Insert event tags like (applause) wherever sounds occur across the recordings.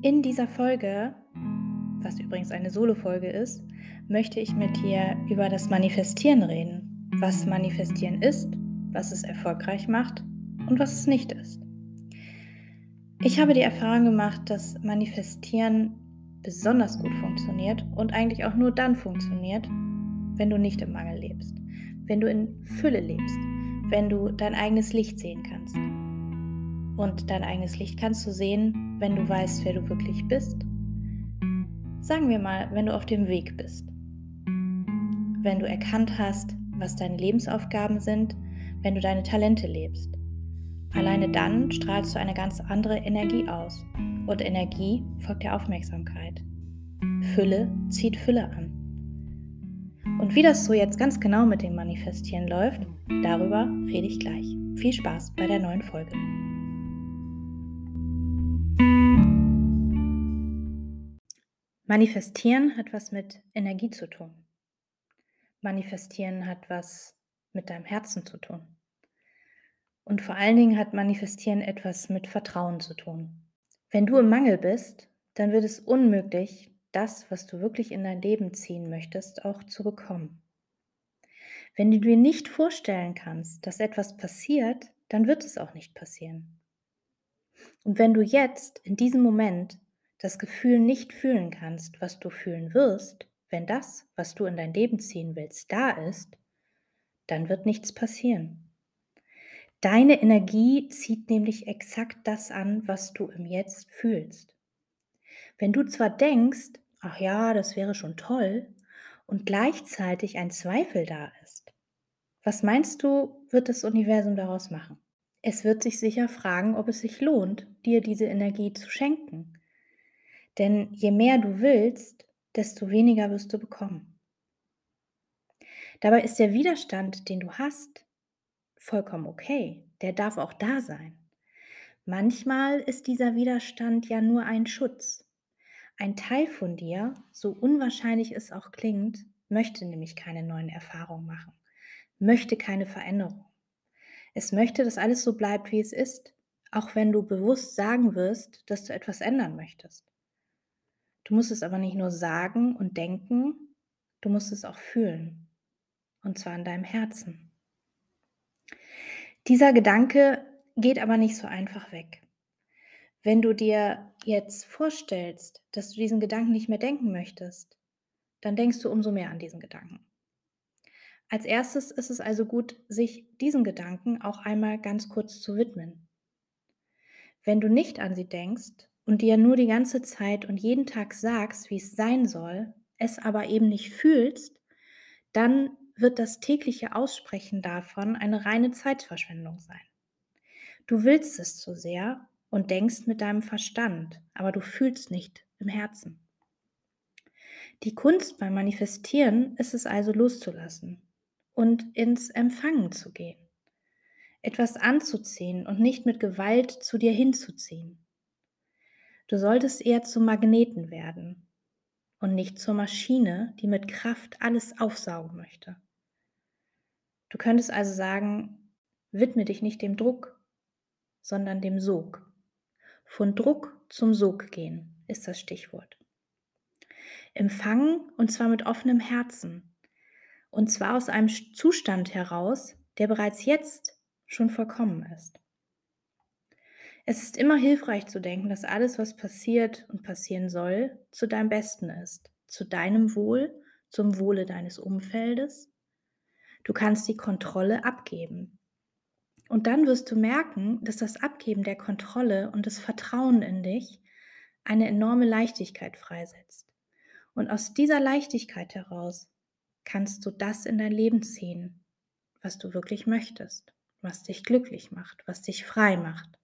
In dieser Folge, was übrigens eine Solo-Folge ist, möchte ich mit dir über das Manifestieren reden. Was Manifestieren ist, was es erfolgreich macht und was es nicht ist. Ich habe die Erfahrung gemacht, dass Manifestieren besonders gut funktioniert und eigentlich auch nur dann funktioniert, wenn du nicht im Mangel lebst, wenn du in Fülle lebst, wenn du dein eigenes Licht sehen kannst. Und dein eigenes Licht kannst du sehen, wenn du weißt, wer du wirklich bist? Sagen wir mal, wenn du auf dem Weg bist. Wenn du erkannt hast, was deine Lebensaufgaben sind, wenn du deine Talente lebst. Alleine dann strahlst du eine ganz andere Energie aus. Und Energie folgt der Aufmerksamkeit. Fülle zieht Fülle an. Und wie das so jetzt ganz genau mit dem Manifestieren läuft, darüber rede ich gleich. Viel Spaß bei der neuen Folge. Manifestieren hat was mit Energie zu tun. Manifestieren hat was mit deinem Herzen zu tun. Und vor allen Dingen hat Manifestieren etwas mit Vertrauen zu tun. Wenn du im Mangel bist, dann wird es unmöglich, das, was du wirklich in dein Leben ziehen möchtest, auch zu bekommen. Wenn du dir nicht vorstellen kannst, dass etwas passiert, dann wird es auch nicht passieren. Und wenn du jetzt, in diesem Moment, das Gefühl nicht fühlen kannst, was du fühlen wirst, wenn das, was du in dein Leben ziehen willst, da ist, dann wird nichts passieren. Deine Energie zieht nämlich exakt das an, was du im Jetzt fühlst. Wenn du zwar denkst, ach ja, das wäre schon toll, und gleichzeitig ein Zweifel da ist, was meinst du, wird das Universum daraus machen? Es wird sich sicher fragen, ob es sich lohnt, dir diese Energie zu schenken denn je mehr du willst, desto weniger wirst du bekommen. Dabei ist der Widerstand, den du hast, vollkommen okay. Der darf auch da sein. Manchmal ist dieser Widerstand ja nur ein Schutz. Ein Teil von dir, so unwahrscheinlich es auch klingt, möchte nämlich keine neuen Erfahrungen machen, möchte keine Veränderung. Es möchte, dass alles so bleibt, wie es ist, auch wenn du bewusst sagen wirst, dass du etwas ändern möchtest. Du musst es aber nicht nur sagen und denken, du musst es auch fühlen. Und zwar in deinem Herzen. Dieser Gedanke geht aber nicht so einfach weg. Wenn du dir jetzt vorstellst, dass du diesen Gedanken nicht mehr denken möchtest, dann denkst du umso mehr an diesen Gedanken. Als erstes ist es also gut, sich diesen Gedanken auch einmal ganz kurz zu widmen. Wenn du nicht an sie denkst, und dir nur die ganze Zeit und jeden Tag sagst, wie es sein soll, es aber eben nicht fühlst, dann wird das tägliche Aussprechen davon eine reine Zeitverschwendung sein. Du willst es zu sehr und denkst mit deinem Verstand, aber du fühlst nicht im Herzen. Die Kunst beim Manifestieren ist es also loszulassen und ins Empfangen zu gehen. Etwas anzuziehen und nicht mit Gewalt zu dir hinzuziehen. Du solltest eher zum Magneten werden und nicht zur Maschine, die mit Kraft alles aufsaugen möchte. Du könntest also sagen, widme dich nicht dem Druck, sondern dem Sog. Von Druck zum Sog gehen ist das Stichwort. Empfangen und zwar mit offenem Herzen. Und zwar aus einem Zustand heraus, der bereits jetzt schon vollkommen ist. Es ist immer hilfreich zu denken, dass alles, was passiert und passieren soll, zu deinem Besten ist, zu deinem Wohl, zum Wohle deines Umfeldes. Du kannst die Kontrolle abgeben. Und dann wirst du merken, dass das Abgeben der Kontrolle und das Vertrauen in dich eine enorme Leichtigkeit freisetzt. Und aus dieser Leichtigkeit heraus kannst du das in dein Leben ziehen, was du wirklich möchtest, was dich glücklich macht, was dich frei macht.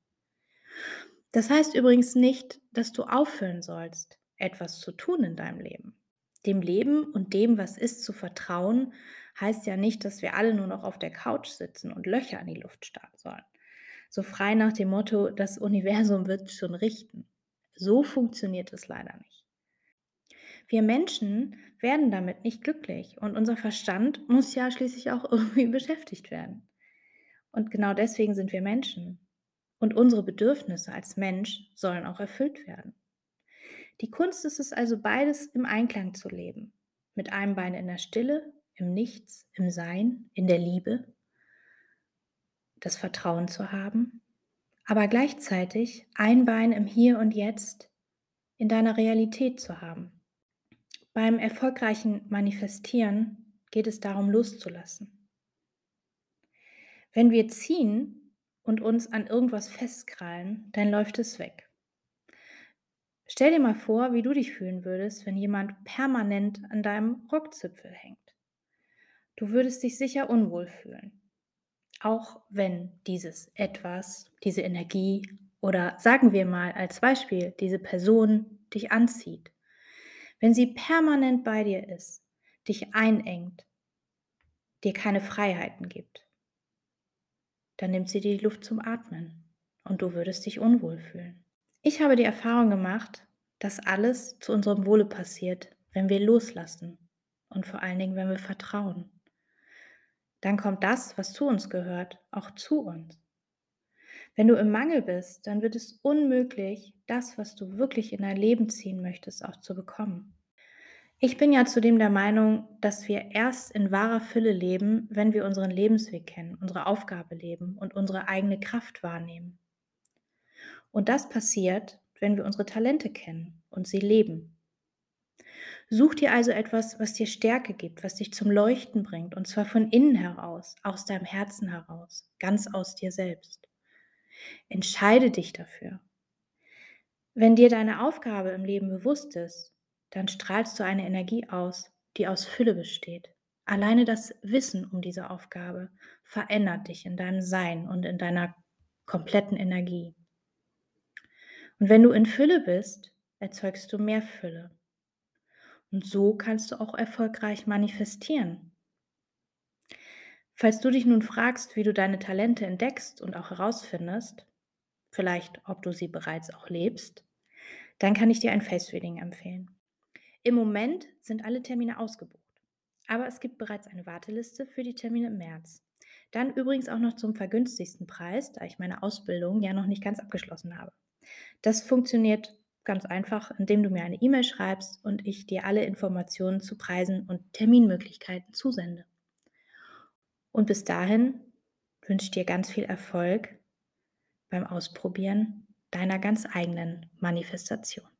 Das heißt übrigens nicht, dass du aufhören sollst, etwas zu tun in deinem Leben. Dem Leben und dem, was ist, zu vertrauen, heißt ja nicht, dass wir alle nur noch auf der Couch sitzen und Löcher in die Luft starren sollen. So frei nach dem Motto, das Universum wird schon richten. So funktioniert es leider nicht. Wir Menschen werden damit nicht glücklich und unser Verstand muss ja schließlich auch (laughs) irgendwie beschäftigt werden. Und genau deswegen sind wir Menschen. Und unsere Bedürfnisse als Mensch sollen auch erfüllt werden. Die Kunst ist es also, beides im Einklang zu leben. Mit einem Bein in der Stille, im Nichts, im Sein, in der Liebe, das Vertrauen zu haben, aber gleichzeitig ein Bein im Hier und Jetzt in deiner Realität zu haben. Beim erfolgreichen Manifestieren geht es darum, loszulassen. Wenn wir ziehen und uns an irgendwas festkrallen, dann läuft es weg. Stell dir mal vor, wie du dich fühlen würdest, wenn jemand permanent an deinem Rockzipfel hängt. Du würdest dich sicher unwohl fühlen. Auch wenn dieses etwas, diese Energie oder sagen wir mal als Beispiel diese Person dich anzieht. Wenn sie permanent bei dir ist, dich einengt, dir keine Freiheiten gibt, dann nimmt sie dir die Luft zum Atmen und du würdest dich unwohl fühlen. Ich habe die Erfahrung gemacht, dass alles zu unserem Wohle passiert, wenn wir loslassen und vor allen Dingen, wenn wir vertrauen. Dann kommt das, was zu uns gehört, auch zu uns. Wenn du im Mangel bist, dann wird es unmöglich, das, was du wirklich in dein Leben ziehen möchtest, auch zu bekommen. Ich bin ja zudem der Meinung, dass wir erst in wahrer Fülle leben, wenn wir unseren Lebensweg kennen, unsere Aufgabe leben und unsere eigene Kraft wahrnehmen. Und das passiert, wenn wir unsere Talente kennen und sie leben. Such dir also etwas, was dir Stärke gibt, was dich zum Leuchten bringt, und zwar von innen heraus, aus deinem Herzen heraus, ganz aus dir selbst. Entscheide dich dafür. Wenn dir deine Aufgabe im Leben bewusst ist, dann strahlst du eine Energie aus, die aus Fülle besteht. Alleine das Wissen um diese Aufgabe verändert dich in deinem Sein und in deiner kompletten Energie. Und wenn du in Fülle bist, erzeugst du mehr Fülle. Und so kannst du auch erfolgreich manifestieren. Falls du dich nun fragst, wie du deine Talente entdeckst und auch herausfindest, vielleicht ob du sie bereits auch lebst, dann kann ich dir ein Face Reading empfehlen. Im Moment sind alle Termine ausgebucht, aber es gibt bereits eine Warteliste für die Termine im März. Dann übrigens auch noch zum vergünstigsten Preis, da ich meine Ausbildung ja noch nicht ganz abgeschlossen habe. Das funktioniert ganz einfach, indem du mir eine E-Mail schreibst und ich dir alle Informationen zu Preisen und Terminmöglichkeiten zusende. Und bis dahin wünsche ich dir ganz viel Erfolg beim Ausprobieren deiner ganz eigenen Manifestation.